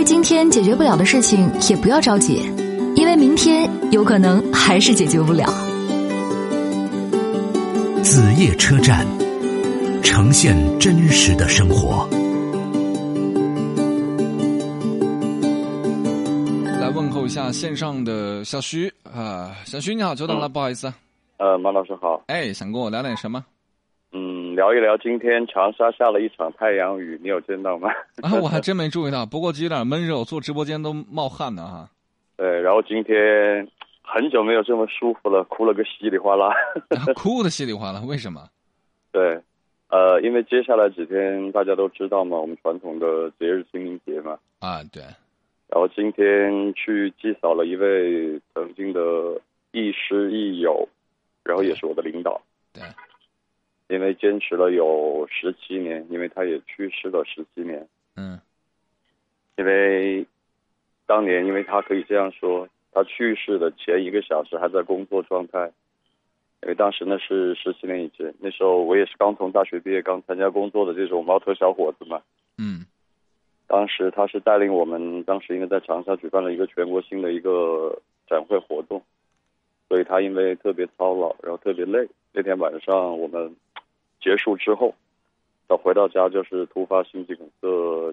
对今天解决不了的事情也不要着急，因为明天有可能还是解决不了。子夜车站，呈现真实的生活。来问候一下线上的小徐啊，小徐你好，久等了，不好意思。呃，马老师好。哎，想跟我聊点什么？嗯，聊一聊今天长沙下了一场太阳雨，你有见到吗？啊，我还真没注意到，不过有点闷热，我做直播间都冒汗呢哈。对，然后今天很久没有这么舒服了，哭了个稀里哗啦。哭的稀里哗啦，为什么？对，呃，因为接下来几天大家都知道嘛，我们传统的节日清明节嘛。啊，对。然后今天去祭扫了一位曾经的亦师亦友，然后也是我的领导。对。因为坚持了有十七年，因为他也去世了十七年。嗯。因为当年，因为他可以这样说，他去世的前一个小时还在工作状态。因为当时那是十七年以前，那时候我也是刚从大学毕业、刚参加工作的这种毛头小伙子嘛。嗯。当时他是带领我们，当时因为在长沙举办了一个全国性的一个展会活动，所以他因为特别操劳，然后特别累。那天晚上我们。结束之后，到回到家就是突发心肌梗塞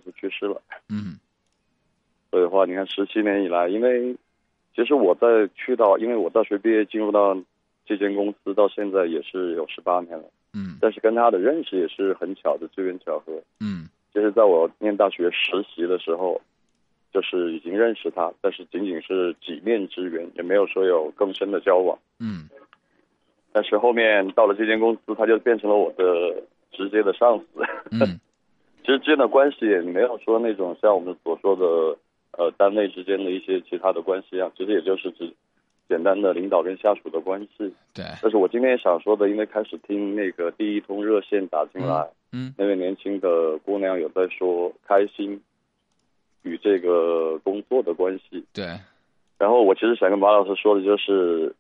就去世了。嗯，所以的话，你看十七年以来，因为其实我在去到，因为我大学毕业进入到这间公司到现在也是有十八年了。嗯，但是跟他的认识也是很巧的机缘巧合。嗯，就是在我念大学实习的时候，就是已经认识他，但是仅仅是几面之缘，也没有说有更深的交往。嗯。但是后面到了这间公司，他就变成了我的直接的上司。嗯，其实之间的关系也没有说那种像我们所说的呃单位之间的一些其他的关系啊，其实也就是指简单的领导跟下属的关系。对。但是我今天想说的，因为开始听那个第一通热线打进来，嗯，那位年轻的姑娘有在说开心与这个工作的关系。对。然后我其实想跟马老师说的就是。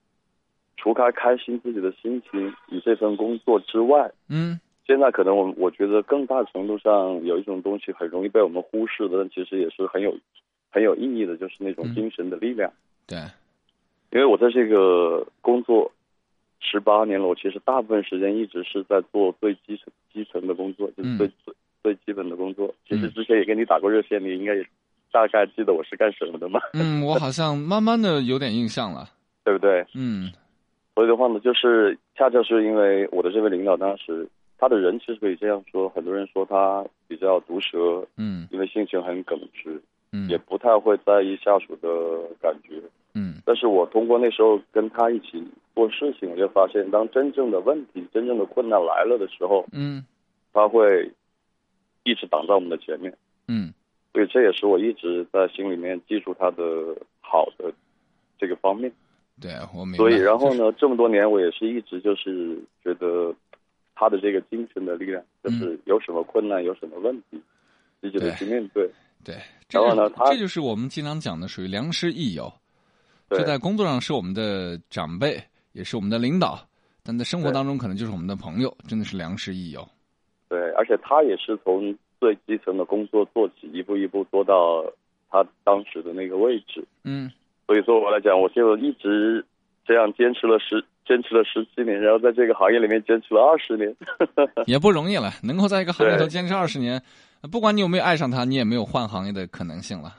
除开开心自己的心情与这份工作之外，嗯，现在可能我我觉得更大程度上有一种东西很容易被我们忽视的，但其实也是很有很有意义的，就是那种精神的力量。对，因为我在这个工作十八年了，我其实大部分时间一直是在做最基层基层的工作，就是最最最基本的工作。其实之前也跟你打过热线，你应该也大概记得我是干什么的嘛。嗯，我好像慢慢的有点印象了，对不对？嗯。所以的话呢，就是恰恰是因为我的这位领导当时他的人其实可以这样说，很多人说他比较毒舌，嗯，因为性情很耿直，嗯，也不太会在意下属的感觉，嗯。但是我通过那时候跟他一起做事情，我就发现，当真正的问题、真正的困难来了的时候，嗯，他会一直挡在我们的前面，嗯。所以这也是我一直在心里面记住他的好的这个方面。对，我明白。所以，然后呢？这么多年，我也是一直就是觉得他的这个精神的力量，就是有什么困难、有什么问题，积极的去面对。对，然后呢？他这就是我们经常讲的，属于良师益友。就在工作上是我们的长辈，也是我们的领导，但在生活当中可能就是我们的朋友，真的是良师益友。对，而且他也是从最基层的工作做起，一步一步做到他当时的那个位置。嗯。所以说我来讲，我就一直这样坚持了十坚持了十七年，然后在这个行业里面坚持了二十年，也不容易了。能够在一个行业里头坚持二十年，不管你有没有爱上它，你也没有换行业的可能性了。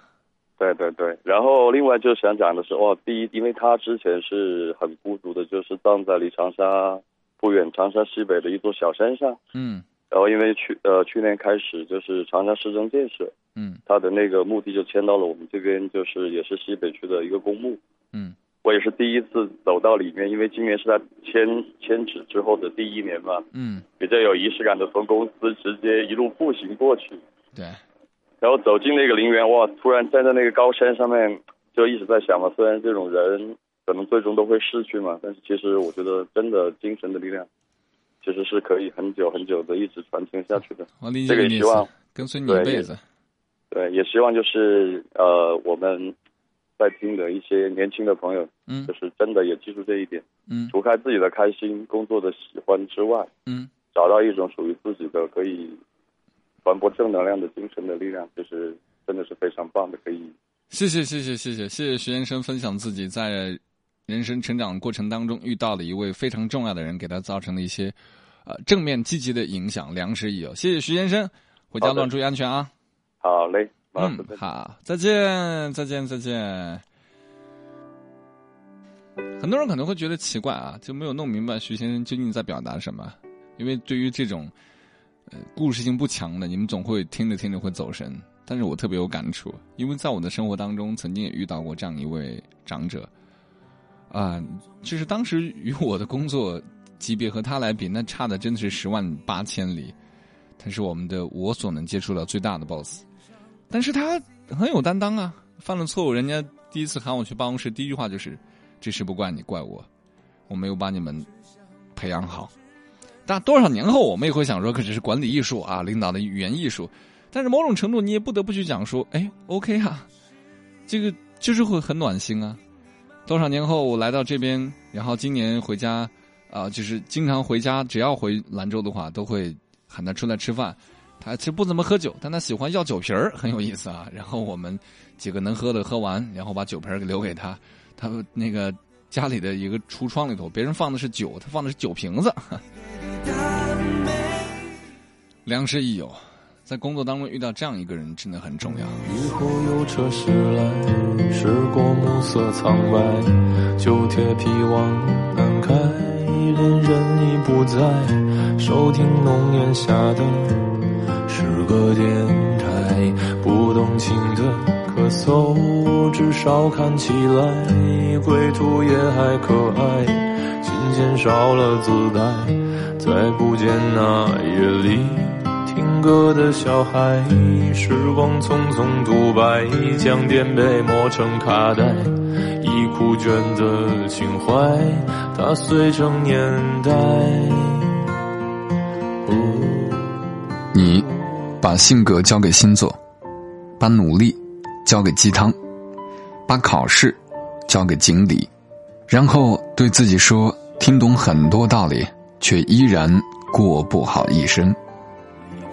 对对对，然后另外就想讲的是，哦，第一，因为他之前是很孤独的，就是葬在离长沙不远，长沙西北的一座小山上。嗯。然后因为去呃去年开始就是长沙市政建设。嗯，他的那个墓地就迁到了我们这边，就是也是西北区的一个公墓。嗯，我也是第一次走到里面，因为今年是他迁迁址之后的第一年嘛。嗯，比较有仪式感的，从公司直接一路步行过去。对。然后走进那个陵园，哇！突然站在那个高山上面，就一直在想嘛，虽然这种人可能最终都会逝去嘛，但是其实我觉得真的精神的力量，其实是可以很久很久的一直传承下去的。我理解这个希望跟随你一辈子。对，也希望就是呃，我们在听的一些年轻的朋友，嗯，就是真的也记住这一点，嗯，除开自己的开心、工作的喜欢之外，嗯，找到一种属于自己的可以传播正能量的精神的力量，就是真的是非常棒的，可以。谢谢谢谢谢谢谢谢徐先生分享自己在人生成长过程当中遇到的一位非常重要的人，给他造成了一些呃正面积极的影响，良师益友。谢谢徐先生，回家乱注意安全啊！好嘞，嗯，好，再见再见再见。很多人可能会觉得奇怪啊，就没有弄明白徐先生究竟在表达什么。因为对于这种呃故事性不强的，你们总会听着听着会走神。但是我特别有感触，因为在我的生活当中，曾经也遇到过这样一位长者，啊，就是当时与我的工作级别和他来比，那差的真的是十万八千里。他是我们的我所能接触到最大的 boss，但是他很有担当啊。犯了错误，人家第一次喊我去办公室，第一句话就是：“这事不怪你，怪我，我没有把你们培养好。”但多少年后，我们也会想说，可这是管理艺术啊，领导的语言艺术。但是某种程度，你也不得不去讲说，哎，OK 啊，这个就是会很暖心啊。多少年后，我来到这边，然后今年回家，啊，就是经常回家，只要回兰州的话，都会喊他出来吃饭。他其实不怎么喝酒，但他喜欢要酒瓶儿，很有意思啊。然后我们几个能喝的喝完，然后把酒瓶儿给留给他。他那个家里的一个橱窗里头，别人放的是酒，他放的是酒瓶子。良师益友。在工作当中遇到这样一个人真的很重要。雨后有车驶来，驶过暮色苍白，旧铁皮往南开，恋人已不在，收听浓烟下的诗歌电台，不动情的咳嗽，至少看起来归途也还可爱，琴弦少了姿态，再不见那夜里。听歌的小孩，时光匆匆独白，将颠沛磨成卡带，已枯卷的情怀，它碎成年代。你把性格交给星座，把努力交给鸡汤，把考试交给锦鲤，然后对自己说：听懂很多道理，却依然过不好一生。